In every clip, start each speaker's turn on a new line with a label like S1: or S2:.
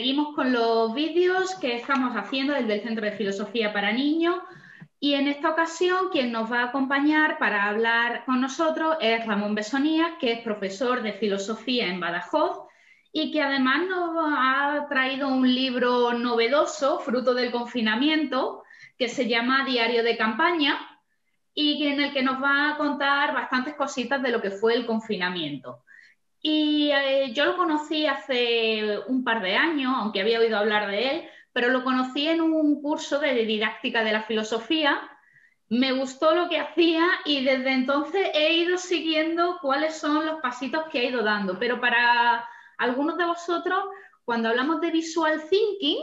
S1: seguimos con los vídeos que estamos haciendo desde el Centro de Filosofía para Niños y en esta ocasión quien nos va a acompañar para hablar con nosotros es Ramón Besonía, que es profesor de filosofía en Badajoz y que además nos ha traído un libro novedoso, fruto del confinamiento, que se llama Diario de Campaña y en el que nos va a contar bastantes cositas de lo que fue el confinamiento. Y eh, yo lo conocí hace un par de años, aunque había oído hablar de él, pero lo conocí en un curso de didáctica de la filosofía. Me gustó lo que hacía y desde entonces he ido siguiendo cuáles son los pasitos que ha ido dando. Pero para algunos de vosotros, cuando hablamos de visual thinking,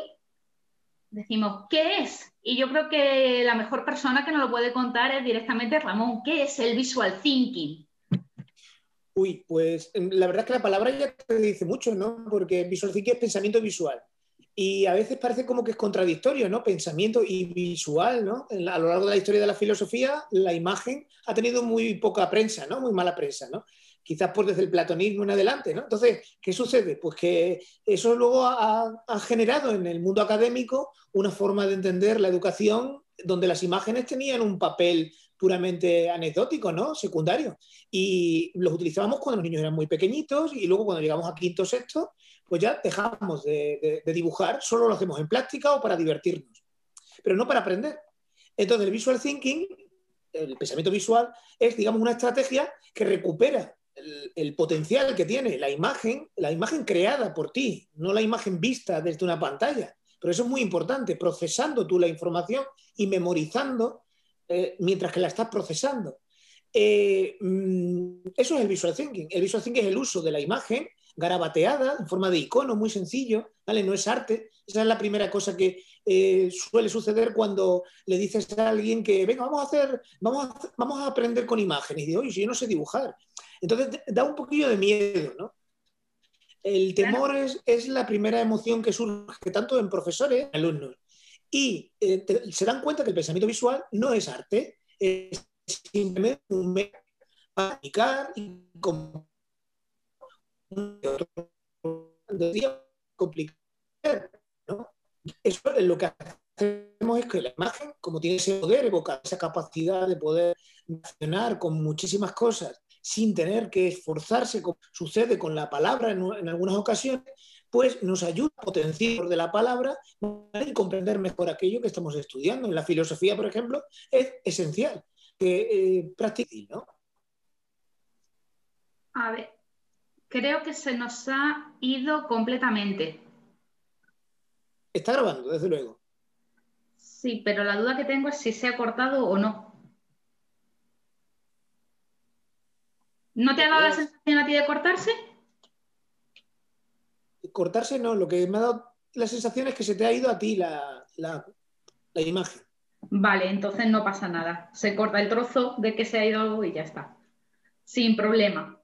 S1: decimos, ¿qué es? Y yo creo que la mejor persona que nos lo puede contar es directamente Ramón. ¿Qué es el visual thinking?
S2: Uy, pues em, la verdad es que la palabra ya te dice mucho, ¿no? Porque visual es pensamiento visual. Y a veces parece como que es contradictorio, ¿no? Pensamiento y visual, ¿no? A lo largo de la historia de la filosofía, la imagen ha tenido muy poca prensa, ¿no? Muy mala prensa, ¿no? Quizás por desde el platonismo en adelante, ¿no? Entonces, ¿qué sucede? Pues que eso luego ha, ha generado en el mundo académico una forma de entender la educación donde las imágenes tenían un papel puramente anecdótico, ¿no? Secundario. Y los utilizábamos cuando los niños eran muy pequeñitos y luego cuando llegamos a quinto sexto, pues ya dejamos de, dibujar, solo lo hacemos en plástica o para divertirnos, pero no para aprender. Entonces el visual thinking, el pensamiento visual, es, digamos, una estrategia que recupera el, el, potencial que tiene la imagen, la imagen creada por ti, no la imagen vista desde una pantalla. Pero eso es muy importante, procesando tú la información y memorizando eh, mientras que la estás procesando. Eh, mm, eso es el visual thinking. El visual thinking es el uso de la imagen garabateada en forma de icono, muy sencillo, ¿vale? No es arte. Esa es la primera cosa que eh, suele suceder cuando le dices a alguien que, venga, vamos a hacer, vamos a, vamos a aprender con imágenes. Y digo, oye, yo no sé dibujar. Entonces da un poquillo de miedo, ¿no? El temor es, es, la primera emoción que surge tanto en profesores como en alumnos y eh, se dan cuenta que el pensamiento visual no es arte, es simplemente un medio para comunicar y complicar. ¿no? Eso es lo que hacemos es que la imagen, como tiene ese poder, evocar esa capacidad de poder funcionar con muchísimas cosas sin tener que esforzarse, como sucede con la palabra en, en algunas ocasiones, pues nos ayuda a potenciar de la palabra y comprender mejor aquello que estamos estudiando. En la filosofía, por ejemplo, es esencial que eh, ¿no?
S1: A ver, creo que se nos ha ido completamente.
S2: Está grabando, desde luego.
S1: Sí, pero la duda que tengo es si se ha cortado o no. ¿No te ha dado la sensación a ti de cortarse?
S2: Cortarse no, lo que me ha dado la sensación es que se te ha ido a ti la, imagen.
S1: Vale, entonces no pasa nada. Se corta el trozo de que se ha ido algo y ya está. Sin problema.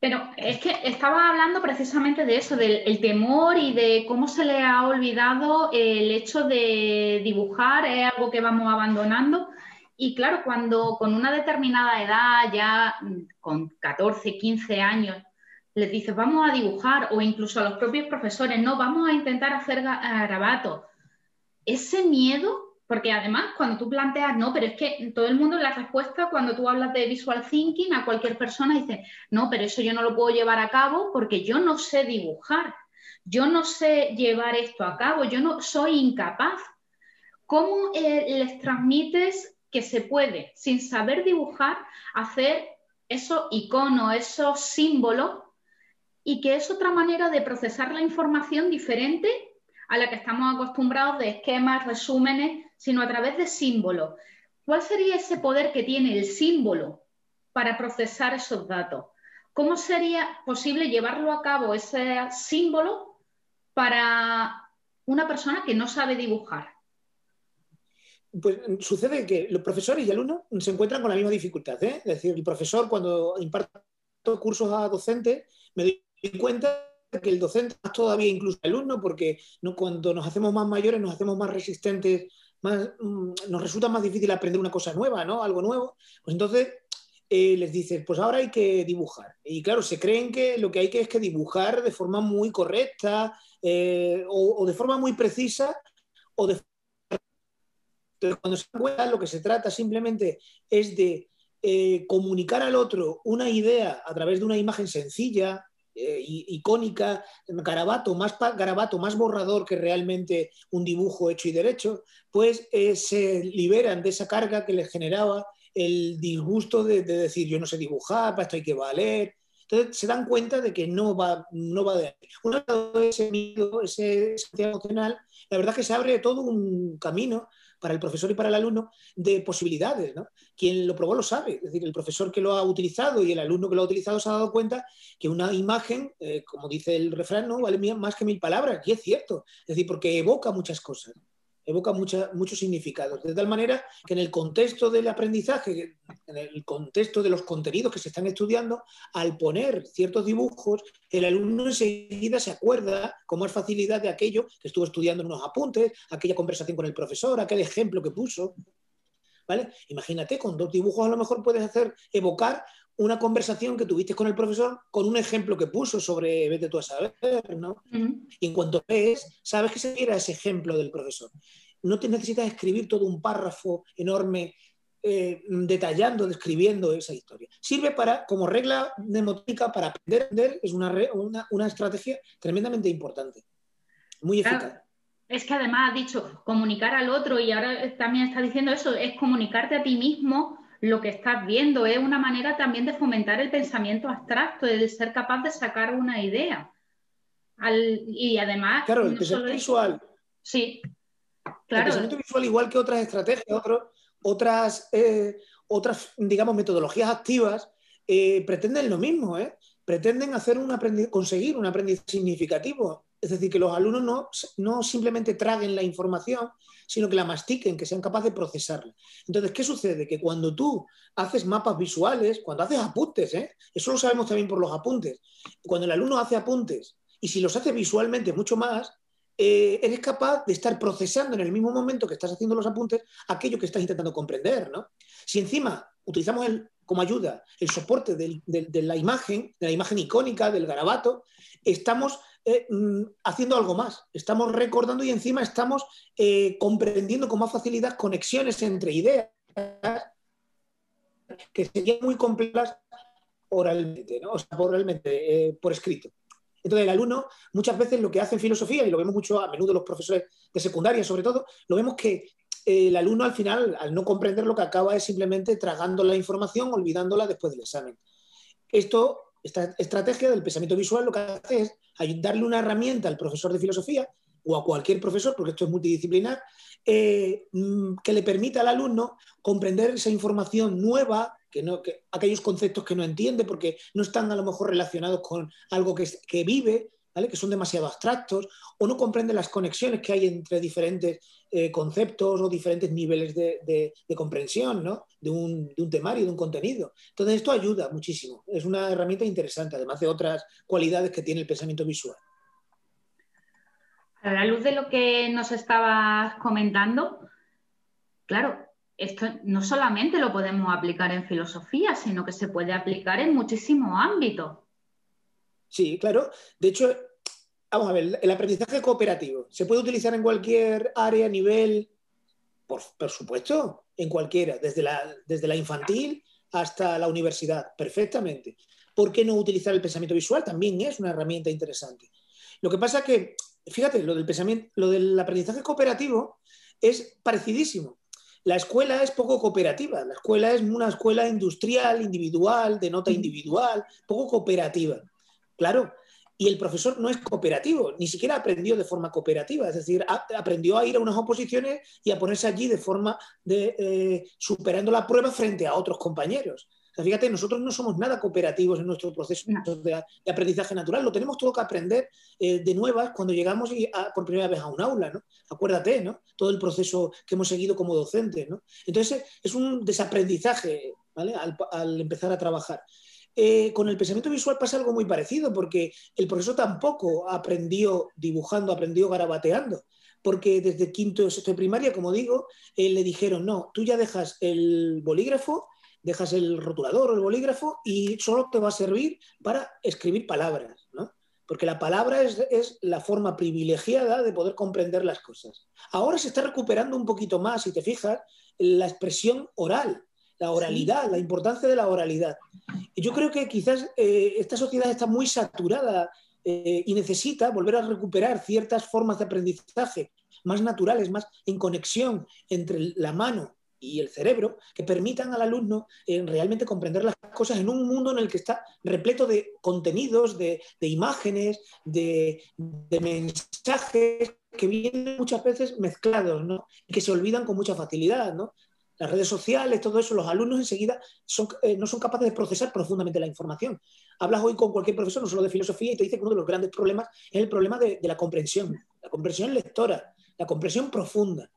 S1: Pero es que estaba hablando precisamente de eso, del temor y de cómo se le ha olvidado el hecho de dibujar, es algo que vamos abandonando. Y claro, cuando con una determinada edad, ya con 14, 15 años, les dices, vamos a dibujar, o incluso a los propios profesores, no, vamos a intentar hacer garabatos. Ese miedo, porque además cuando tú planteas, no, pero es que todo el mundo en la respuesta, cuando tú hablas de visual thinking, a cualquier persona dice, no, pero eso yo no lo puedo llevar a cabo porque yo no sé dibujar, yo no sé llevar esto a cabo, yo no soy incapaz. ¿Cómo eh, les transmites que se puede, sin saber dibujar, hacer esos iconos, esos símbolos y que es otra manera de procesar la información diferente a la que estamos acostumbrados de esquemas, resúmenes, sino a través de símbolos. ¿Cuál sería ese poder que tiene el símbolo para procesar esos datos? ¿Cómo sería posible llevarlo a cabo ese símbolo para una persona que no sabe dibujar?
S2: Pues sucede que los profesores y alumnos se encuentran con la misma dificultad. ¿eh? Es decir, el profesor cuando imparte cursos a docentes me di cuenta que el docente es todavía incluso el alumno, porque no, cuando nos hacemos más mayores nos hacemos más resistentes, más, mm, nos resulta más difícil aprender una cosa nueva, ¿no? Algo nuevo. Pues entonces eh, les dices, pues ahora hay que dibujar. Y claro, se creen que lo que hay que es que dibujar de forma muy correcta eh, o, de forma muy precisa o de entonces, cuando se cuenta, lo que se trata simplemente es de eh, comunicar al otro una idea a través de una imagen sencilla, icónica, garabato más, garabato más borrador que realmente un dibujo hecho y derecho, pues se liberan de esa carga que les generaba el disgusto de, decir yo no sé dibujar, para esto hay que valer. Entonces se dan cuenta de que no va, no va de ahí. Una vez ese miedo, ese emocional, la verdad es que se abre todo un camino para el profesor y para el alumno de posibilidades. ¿no? Quien lo probó lo sabe. Es decir, el profesor que lo ha utilizado y el alumno que lo ha utilizado se ha dado cuenta que una imagen, eh, como dice el refrán, no vale más que mil palabras. Y es cierto. Es decir, porque evoca muchas cosas evoca muchos significados. De tal manera que en el contexto del aprendizaje, en el contexto de los contenidos que se están estudiando, al poner ciertos dibujos, el alumno enseguida se acuerda con más facilidad de aquello que estuvo estudiando en unos apuntes, aquella conversación con el profesor, aquel ejemplo que puso. ¿Vale? Imagínate, con dos dibujos a lo mejor puedes hacer evocar una conversación que tuviste con el profesor con un ejemplo que puso sobre vete tú a saber, ¿no? Y en cuanto ves, sabes que se era ese ejemplo del profesor. No te necesitas escribir todo un párrafo enorme eh, detallando, describiendo esa historia. Sirve para, como regla mnemotecnica para aprender, es una, una, estrategia tremendamente importante, muy eficaz.
S1: Es que además ha dicho comunicar al otro y ahora también está diciendo eso, es comunicarte a ti mismo lo que estás viendo. Es una manera también de fomentar el pensamiento abstracto, de ser capaz de sacar una idea. y además...
S2: Claro, el pensamiento visual.
S1: Sí,
S2: claro. El pensamiento visual, igual que otras estrategias, otras, eh, otras, digamos, metodologías activas, eh, pretenden lo mismo, ¿eh? pretenden hacer un conseguir un aprendizaje significativo. Es decir, que los alumnos no, no simplemente traguen la información, sino que la mastiquen, que sean capaces de procesarla. Entonces, ¿qué sucede? Que cuando tú haces mapas visuales, cuando haces apuntes, ¿eh? eso lo sabemos también por los apuntes, cuando el alumno hace apuntes y si los hace visualmente mucho más, eh, eres capaz de estar procesando en el mismo momento que estás haciendo los apuntes aquello que estás intentando comprender. ¿no? Si encima utilizamos el, como ayuda el soporte de la imagen, de la imagen icónica, del garabato, estamos eh, mm, haciendo algo más. Estamos recordando y encima estamos eh, comprendiendo con más facilidad conexiones entre ideas que serían muy complejas oralmente, ¿no? o sea, eh, por escrito. Entonces, el alumno muchas veces lo que hace en filosofía, y lo vemos mucho a menudo los profesores de secundaria sobre todo, lo vemos que el alumno al final, al no comprender lo que acaba es simplemente tragando la información, olvidándola después del examen. Esto, esta estrategia del pensamiento visual lo que hace es darle una herramienta al profesor de filosofía o a cualquier profesor, porque esto es multidisciplinar, eh, mm, que le permita al alumno comprender esa información nueva, que no, que, aquellos conceptos que no entiende porque no están a lo mejor relacionados con algo que, que vive, que son demasiado abstractos, o no comprende las conexiones que hay entre diferentes eh, conceptos o diferentes niveles de, comprensión de, un, de, un, temario, de un contenido. Entonces, esto ayuda muchísimo. Es una herramienta interesante, además de otras cualidades que tiene el pensamiento visual.
S1: A la luz de lo que nos estabas comentando, claro, esto no solamente lo podemos aplicar en filosofía, sino que se puede aplicar en muchísimos ámbitos.
S2: Sí, claro. De hecho, vamos a ver, el aprendizaje cooperativo, ¿se puede utilizar en cualquier área, nivel? Por, supuesto, en cualquiera, desde la, desde la infantil hasta la universidad, perfectamente. ¿Por qué no utilizar el pensamiento visual? También es una herramienta interesante. Lo que pasa que, fíjate, lo del pensamiento, lo del aprendizaje cooperativo es parecidísimo. La escuela es poco cooperativa, la escuela es una escuela industrial, individual, de nota individual, poco cooperativa. Claro, y el profesor no es cooperativo, ni siquiera aprendió de forma cooperativa, es decir, aprendió a ir a unas oposiciones y a ponerse allí de forma de eh, superando la prueba frente a otros compañeros. fíjate, nosotros no somos nada cooperativos en nuestro proceso de, aprendizaje natural, lo tenemos todo que aprender eh, de nuevas cuando llegamos por primera vez a un aula, ¿no? Acuérdate, ¿no? Todo el proceso que hemos seguido como docentes, ¿no? Entonces, es un desaprendizaje, ¿vale? al empezar a trabajar. Eh, con el pensamiento visual pasa algo muy parecido, porque el profesor tampoco aprendió dibujando, aprendió garabateando, porque desde quinto o sexto de primaria, como digo, le dijeron, no, tú ya dejas el bolígrafo, dejas el rotulador o el bolígrafo y solo te va a servir para escribir palabras, ¿no? Porque la palabra es, es, la forma privilegiada de poder comprender las cosas. Ahora se está recuperando un poquito más, si te fijas, la expresión oral, la oralidad, la importancia de la oralidad. Yo creo que quizás eh, esta sociedad está muy saturada eh, y necesita volver a recuperar ciertas formas de aprendizaje más naturales, más en conexión entre la mano y el cerebro, que permitan al alumno eh, realmente comprender las cosas en un mundo en el que está repleto de contenidos, de, imágenes, de, de, mensajes que vienen muchas veces mezclados ¿no? y que se olvidan con mucha facilidad. ¿no? Las redes sociales, todo eso, los alumnos enseguida eh, no son capaces de procesar profundamente la información. Hablas hoy con cualquier profesor, no solo de filosofía, y te dice que uno de los grandes problemas es el problema de, la comprensión, la comprensión lectora, la comprensión profunda.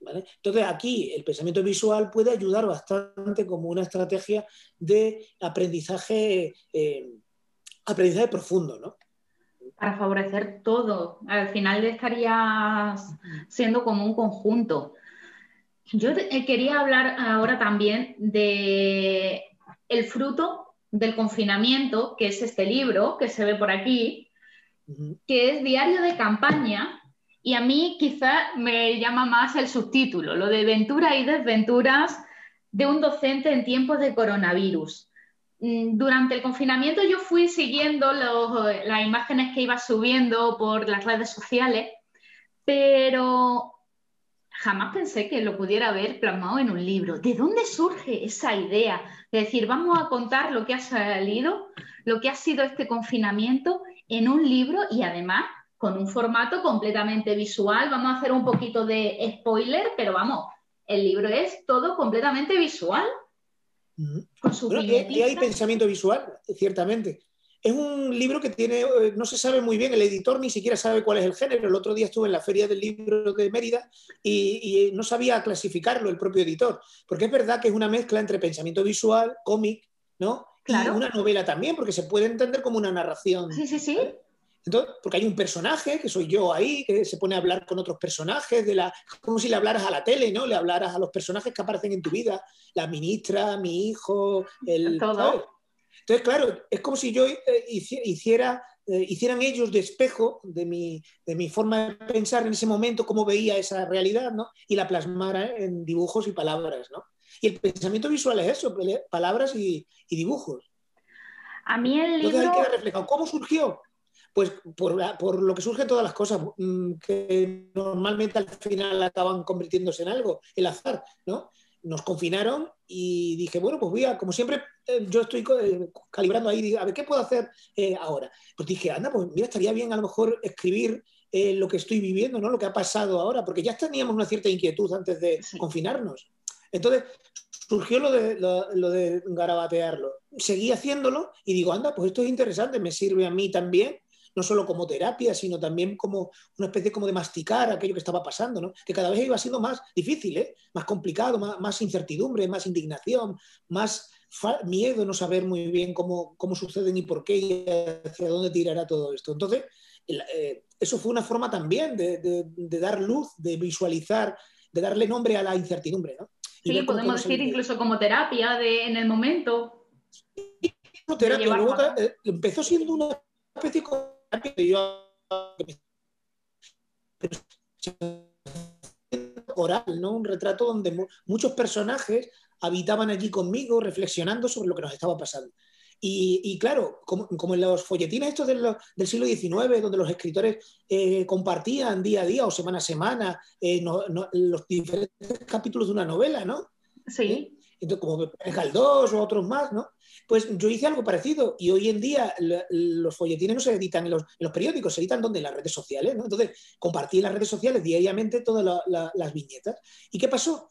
S2: Entonces aquí el pensamiento visual puede ayudar bastante como una estrategia de aprendizaje, eh, aprendizaje profundo, ¿no?
S1: Para favorecer todo. Al final estarías siendo como un conjunto yo eh, quería hablar ahora también de el fruto del confinamiento, que es este libro que se ve por aquí, que es Diario de Campaña, y a mí quizá me llama más el subtítulo, lo de Ventura y desventuras de un docente en tiempos de coronavirus. Mm, durante el confinamiento yo fui siguiendo las imágenes que iba subiendo por las redes sociales, pero jamás pensé que lo pudiera haber plasmado en un libro. ¿De dónde surge esa idea de decir, vamos a contar lo que ha salido, lo que ha sido este confinamiento en un libro y además con un formato completamente visual? Vamos a hacer un poquito de spoiler, pero vamos, el libro es todo completamente visual.
S2: Con su y hay pensamiento visual, ciertamente. Es un libro que tiene, eh, no se sabe muy bien, el editor ni siquiera sabe cuál es el género. El otro día estuve en la Feria del Libro de Mérida y, no sabía clasificarlo el propio editor, porque es verdad que es una mezcla entre pensamiento visual, cómic, ¿no?
S1: Claro.
S2: Y una novela también, porque se puede entender como una narración.
S1: Sí, sí, sí.
S2: Entonces, porque hay un personaje, que soy yo ahí, que se pone a hablar con otros personajes, de la, como si le hablaras a la tele, ¿no? Le hablaras a los personajes que aparecen en tu vida, la ministra, mi hijo, el...
S1: Todo.
S2: Entonces, claro, es como si yo eh, hiciera, eh, hicieran ellos de espejo de mi, de mi, forma de pensar en ese momento, cómo veía esa realidad, ¿no? Y la plasmara en dibujos y palabras, ¿no? Y el pensamiento visual es eso, palabras y, dibujos.
S1: A mí el libro...
S2: reflejado. ¿Cómo surgió? Pues por, por, lo que surgen todas las cosas, mm, que normalmente al final acaban convirtiéndose en algo, el azar, ¿no? nos confinaron y dije, bueno, pues voy a, como siempre, eh, yo estoy eh, calibrando ahí, a ver, ¿qué puedo hacer eh, ahora? Pues dije, anda, pues mira, estaría bien a lo mejor escribir lo que estoy viviendo, ¿no? Lo que ha pasado ahora, porque ya teníamos una cierta inquietud antes de confinarnos. Entonces, surgió lo de, lo de garabatearlo. Seguí haciéndolo y digo, anda, pues esto es interesante, me sirve a mí también no solo como terapia, sino también como una especie como de masticar aquello que estaba pasando, ¿no? que cada vez iba siendo más difícil, ¿eh? más complicado, más, incertidumbre, más indignación, más miedo, no saber muy bien cómo, cómo sucede ni por qué y hacia dónde tirará todo esto. Entonces, eh, eso fue una forma también de, dar luz, de visualizar, de darle nombre a la incertidumbre. ¿no?
S1: sí, podemos decir incluso como terapia de, en el momento.
S2: terapia, luego, eh, empezó siendo una especie oral, ¿no? Un retrato donde muchos personajes habitaban allí conmigo reflexionando sobre lo que nos estaba pasando. Y, claro, como, en los folletines estos del, siglo XIX, donde los escritores eh, compartían día a día o semana a semana eh, los diferentes capítulos de una novela, ¿no?
S1: Sí.
S2: Entonces, como Galdós o otros más, ¿no? Pues yo hice algo parecido y hoy en día los folletines no se editan en los, periódicos, se editan donde en las redes sociales, ¿no? Entonces compartí en las redes sociales diariamente todas las viñetas. ¿Y qué pasó?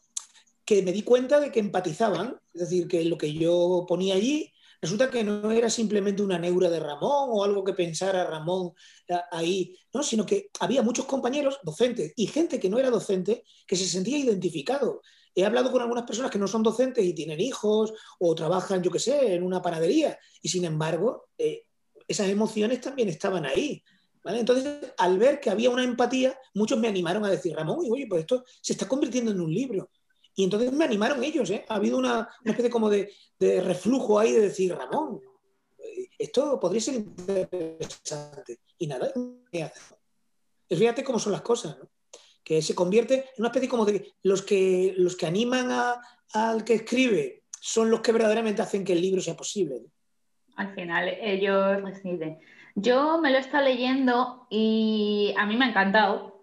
S2: Que me di cuenta de que empatizaban, es decir, que lo que yo ponía allí resulta que no era simplemente una neura de Ramón o algo que pensara Ramón eh, ahí, ¿no? sino que había muchos compañeros docentes y gente que no era docente que se sentía identificado He hablado con algunas personas que no son docentes y tienen hijos o trabajan, yo qué sé, en una panadería y sin embargo eh, esas emociones también estaban ahí. Entonces, al ver que había una empatía, muchos me animaron a decir, Ramón, oye, pues esto se está convirtiendo en un libro. Y entonces me animaron ellos, ¿eh? Ha habido una, especie como de, reflujo ahí de decir, Ramón, esto podría ser interesante. Y nada, fíjate cómo son las cosas, ¿no? Que se convierte en una especie como de los que, los que animan al que escribe son los que verdaderamente hacen que el libro sea posible.
S1: Al final ellos deciden. Yo me lo he estado leyendo y a mí me ha encantado,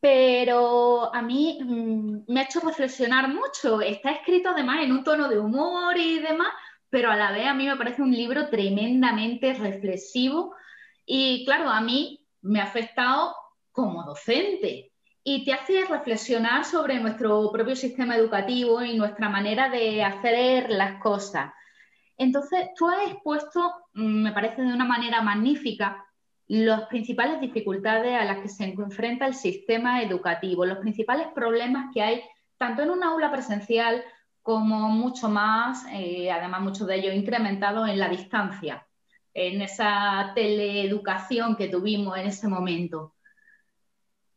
S1: pero a mí mm, me ha hecho reflexionar mucho. Está escrito además en un tono de humor y demás, pero a la vez a mí me parece un libro tremendamente reflexivo y claro, a mí me ha afectado como docente y te hace reflexionar sobre nuestro propio sistema educativo y nuestra manera de hacer las cosas. Entonces, tú has expuesto, mm, me parece de una manera magnífica, las principales dificultades a las que se enfrenta el sistema educativo, los principales problemas que hay tanto en una aula presencial como mucho más, eh, además muchos de ellos incrementados en la distancia, en esa teleeducación que tuvimos en ese momento.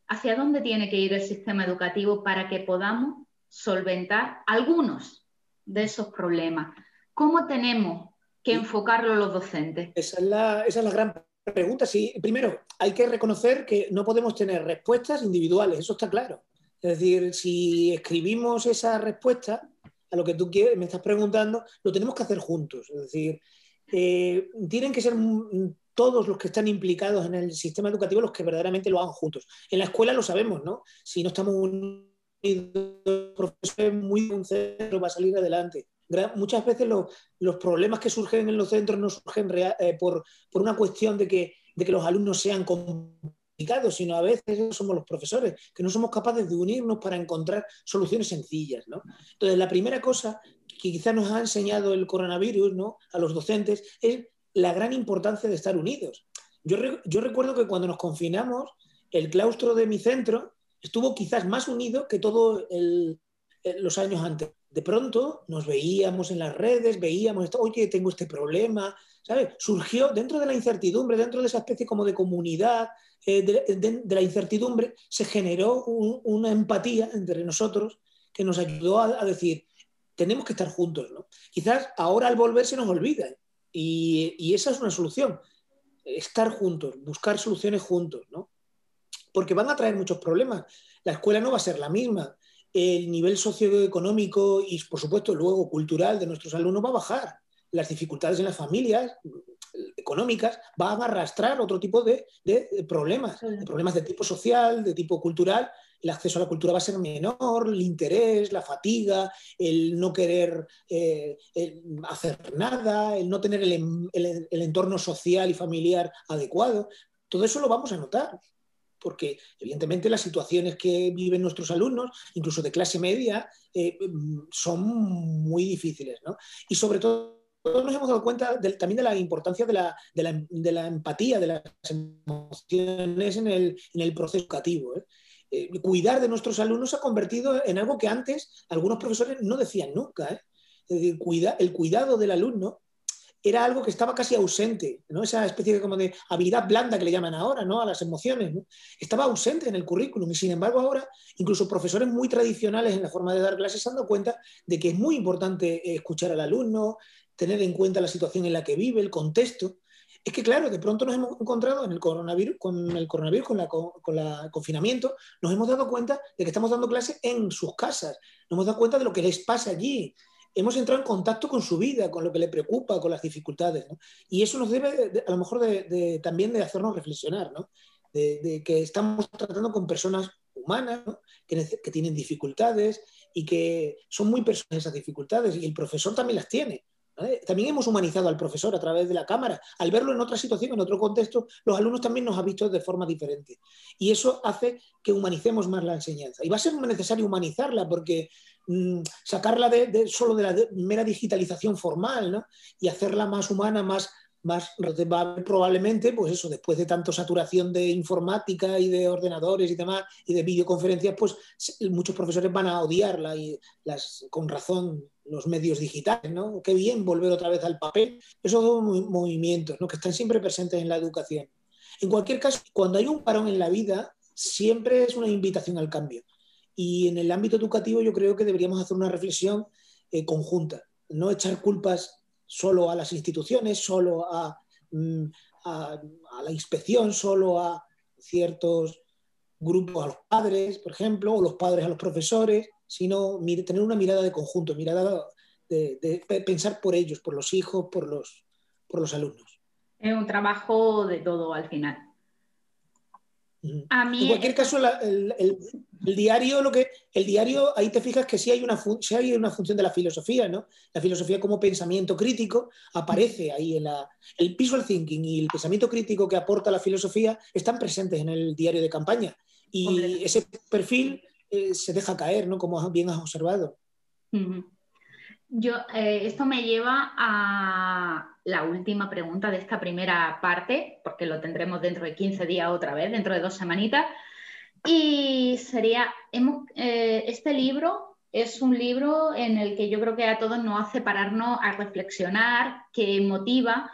S1: ¿Hacia dónde tiene que ir el sistema educativo para que podamos solventar algunos de esos problemas? ¿Cómo tenemos que enfocarlo los docentes?
S2: Esa es la, gran pregunta. Sí, primero, hay que reconocer que no podemos tener respuestas individuales, eso está claro. Es decir, si escribimos esa respuesta a lo que tú quieres, me estás preguntando, lo tenemos que hacer juntos. Es decir, eh, tienen que ser todos los que están implicados en el sistema educativo los que verdaderamente lo hagan juntos. En la escuela lo sabemos, ¿no? Si no estamos unidos, muy un centro va a salir adelante muchas veces los problemas que surgen en los centros no surgen eh, por, una cuestión de que, de que los alumnos sean complicados, sino a veces somos los profesores, que no somos capaces de unirnos para encontrar soluciones sencillas. Entonces, la primera cosa que quizás nos ha enseñado el coronavirus ¿no? a los docentes es la gran importancia de estar unidos. Yo, yo recuerdo que cuando nos confinamos, el claustro de mi centro estuvo quizás más unido que todos los años antes de pronto nos veíamos en las redes, veíamos, esto, oye, tengo este problema, ¿sabes? Surgió dentro de la incertidumbre, dentro de esa especie como de comunidad, eh, de, la incertidumbre, se generó una empatía entre nosotros que nos ayudó a, decir, tenemos que estar juntos, ¿no? Quizás ahora al volver se nos olvida y, y esa es una solución, estar juntos, buscar soluciones juntos, ¿no? Porque van a traer muchos problemas. La escuela no va a ser la misma el nivel socioeconómico y, por supuesto, luego cultural de nuestros alumnos va a bajar. Las dificultades en las familias económicas van a arrastrar otro tipo de, problemas, problemas de tipo social, de tipo cultural. El acceso a la cultura va a ser menor, el interés, la fatiga, el no querer eh, hacer nada, el no tener el entorno social y familiar adecuado. Todo eso lo vamos a notar porque evidentemente las situaciones que viven nuestros alumnos, incluso de clase media, eh, son muy difíciles. ¿no? Y sobre todo nos hemos dado cuenta también de la importancia de la, de, la, empatía, de las emociones en el, en el proceso educativo. ¿eh? Eh, cuidar de nuestros alumnos se ha convertido en algo que antes algunos profesores no decían nunca. Cuida, el cuidado del alumno era algo que estaba casi ausente, ¿no? Esa especie de, habilidad blanda que le llaman ahora, ¿no? A las emociones, Estaba ausente en el currículum y sin embargo ahora incluso profesores muy tradicionales en la forma de dar clases se han dado cuenta de que es muy importante eh, escuchar al alumno, tener en cuenta la situación en la que vive, el contexto. Es que, claro, de pronto nos hemos encontrado con el coronavirus, con, el confinamiento, nos hemos dado cuenta de que estamos dando clases en sus casas, nos hemos dado cuenta de lo que les pasa allí, hemos entrado en contacto con su vida, con lo que le preocupa, con las dificultades. Y eso nos debe, a lo mejor, de, también de hacernos reflexionar, ¿no? de, que estamos tratando con personas humanas que, que, tienen dificultades y que son muy personas esas dificultades y el profesor también las tiene. También hemos humanizado al profesor a través de la cámara. Al verlo en otra situación, en otro contexto, los alumnos también nos han visto de forma diferente. Y eso hace que humanicemos más la enseñanza. Y va a ser necesario humanizarla porque mm, sacarla de, solo de la mera digitalización formal ¿no? y hacerla más humana, más, más probablemente, pues eso, después de tanto saturación de informática y de ordenadores y demás, y de videoconferencias, pues muchos profesores van a odiarla y las, con razón los medios digitales, ¿no? Qué bien volver otra vez al papel. Esos son movimientos, ¿no? Que están siempre presentes en la educación. En cualquier caso, cuando hay un parón en la vida, siempre es una invitación al cambio. Y en el ámbito educativo yo creo que deberíamos hacer una reflexión eh, conjunta, no echar culpas solo a las instituciones, solo mm, a, la inspección, solo a ciertos grupos, a los padres, por ejemplo, o los padres a los profesores, sino tener una mirada de conjunto, mirada de, pensar por ellos, por los hijos, por los, por los alumnos.
S1: Es un trabajo de todo al final.
S2: En cualquier caso, el, diario, lo que, el diario, ahí te fijas que sí hay, una hay una función de la filosofía, ¿no? La filosofía como pensamiento crítico aparece ahí en la. El visual thinking y el pensamiento crítico que aporta la filosofía están presentes en el diario de campaña. Y ese perfil eh, se deja caer, ¿no? Como bien has observado.
S1: Yo, eh, esto me lleva a la última pregunta de esta primera parte, porque lo tendremos dentro de 15 días otra vez, dentro de dos semanitas. Y sería, eh, este libro es un libro en el que yo creo que a todos nos hace pararnos a reflexionar, que motiva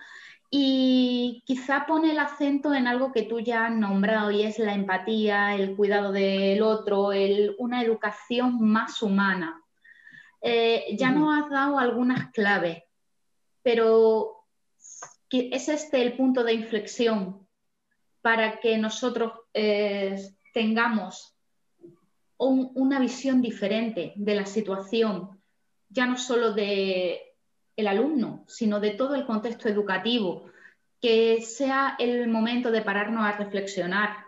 S1: y quizá pone el acento en algo que tú ya has nombrado y es la empatía, el cuidado del otro, una educación más humana. Eh, ya nos has dado algunas claves, pero ¿es este el punto de inflexión para que nosotros eh, tengamos una visión diferente de la situación, ya no solo del el alumno, sino de todo el contexto educativo, que sea el momento de pararnos a reflexionar,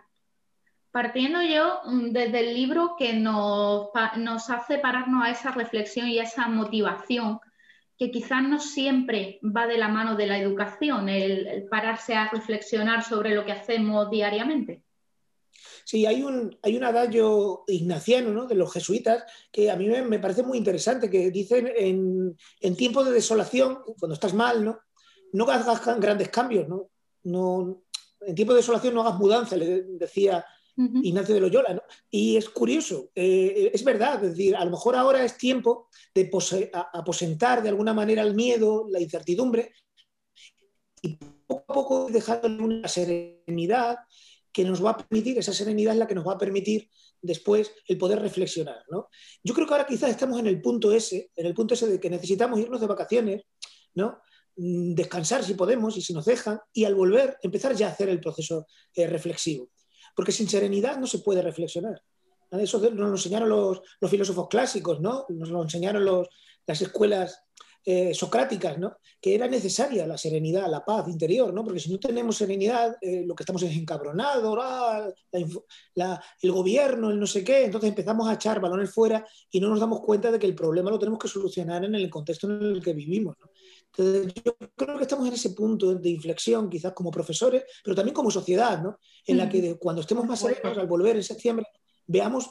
S1: Partiendo yo mm, desde el libro que nos, hace pararnos a esa reflexión y a esa motivación, que quizás no siempre va de la mano de la educación, el, pararse a reflexionar sobre lo que hacemos diariamente.
S2: Sí, hay un, hay un adagio ignaciano de los jesuitas que a mí me, parece muy interesante, que dicen en, en tiempos de desolación, cuando estás mal, no, no hagas grandes cambios, ¿no? no en tiempos de desolación no hagas mudanza, le decía Ignacio de Loyola. ¿no? Y es curioso, eh, es verdad, es decir, a lo mejor ahora es tiempo de aposentar de alguna manera el miedo, la incertidumbre, y poco a poco dejarle una serenidad que nos va a permitir, esa serenidad es la que nos va a permitir después el poder reflexionar. ¿no? Yo creo que ahora quizás estamos en el punto ese, en el punto ese de que necesitamos irnos de vacaciones, ¿no? Mm, descansar si podemos y si nos dejan, y al volver empezar ya a hacer el proceso eh, reflexivo porque sin serenidad no se puede reflexionar. Eso nos lo enseñaron los, filósofos clásicos, ¿no? nos lo enseñaron las escuelas eh, socráticas, ¿no? que era necesaria la serenidad, la paz interior, ¿no? porque si no tenemos serenidad, eh, lo que estamos es encabronado, ah, el gobierno, el no sé qué, entonces empezamos a echar balones fuera y no nos damos cuenta de que el problema lo tenemos que solucionar en el contexto en el que vivimos. ¿no? Yo creo que estamos en ese punto de inflexión, quizás como profesores, pero también como sociedad, ¿no? en la que cuando estemos más serenos al volver en septiembre, veamos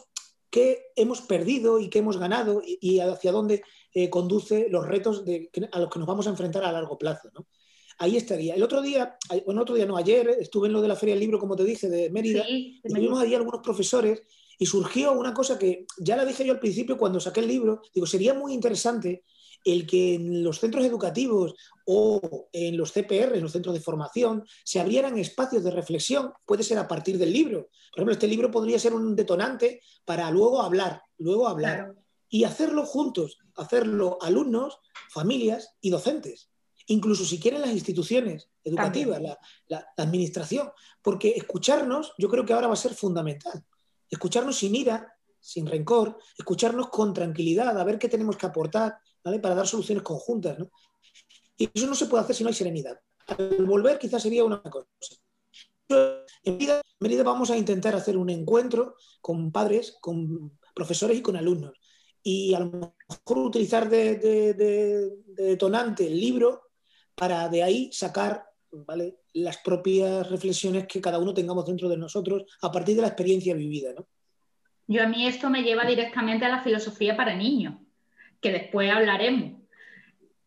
S2: qué hemos perdido y qué hemos ganado y, hacia dónde eh, conduce los retos a los que nos vamos a enfrentar a largo plazo. ¿no? Ahí estaría. El otro día, bueno, otro día no, ayer estuve en lo de la Feria del Libro, como te dije, de Mérida, y estuvimos allí algunos profesores y surgió una cosa que ya la dije yo al principio cuando saqué el libro, digo, sería muy interesante el que en los centros educativos o en los CPR, en los centros de formación, se abrieran espacios de reflexión, puede ser a partir del libro. Por ejemplo, este libro podría ser un detonante para luego hablar, luego hablar. Y hacerlo juntos, hacerlo alumnos, familias y docentes. Incluso si quieren las instituciones educativas, la, la administración. Porque escucharnos, yo creo que ahora va a ser fundamental. Escucharnos sin ira, sin rencor, escucharnos con tranquilidad, a ver qué tenemos que aportar, para dar soluciones conjuntas. Y eso no se puede hacer si no hay serenidad. Al volver quizás sería una cosa. En Mérida, vamos a intentar hacer un encuentro con padres, con profesores y con alumnos. Y a lo mejor utilizar de, detonante el libro para de ahí sacar ¿vale? las propias reflexiones que cada uno tengamos dentro de nosotros a partir de la experiencia vivida.
S1: Yo a mí esto me lleva directamente a la filosofía para niños que después hablaremos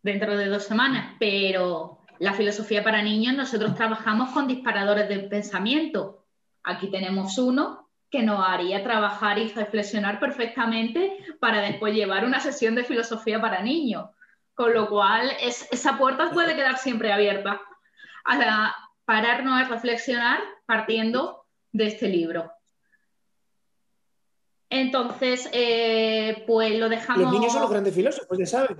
S1: dentro de dos semanas, pero la filosofía para niños nosotros trabajamos con disparadores de pensamiento. Aquí tenemos uno que nos haría trabajar y reflexionar perfectamente para después llevar una sesión de filosofía para niños. Con lo cual, esa puerta puede quedar siempre abierta a pararnos a reflexionar partiendo de este libro. Entonces, eh, pues lo dejamos.
S2: Los niños son los grandes filósofos, ya sabes.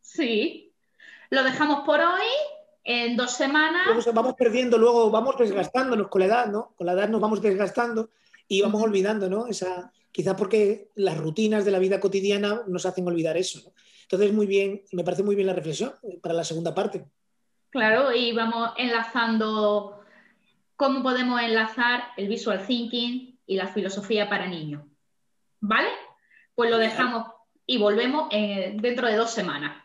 S1: Sí. Lo dejamos por hoy. En dos semanas.
S2: Luego vamos perdiendo, luego vamos desgastándonos con la edad, ¿no? Con la edad nos vamos desgastando y vamos olvidando, ¿no? Esa, quizás porque las rutinas de la vida cotidiana nos hacen olvidar eso. ¿no? Entonces, muy bien, me parece muy bien la reflexión para la segunda parte.
S1: Claro, y vamos enlazando cómo podemos enlazar el visual thinking y la filosofía para niños. ¿Vale? Pues lo dejamos y volvemos dentro de dos semanas.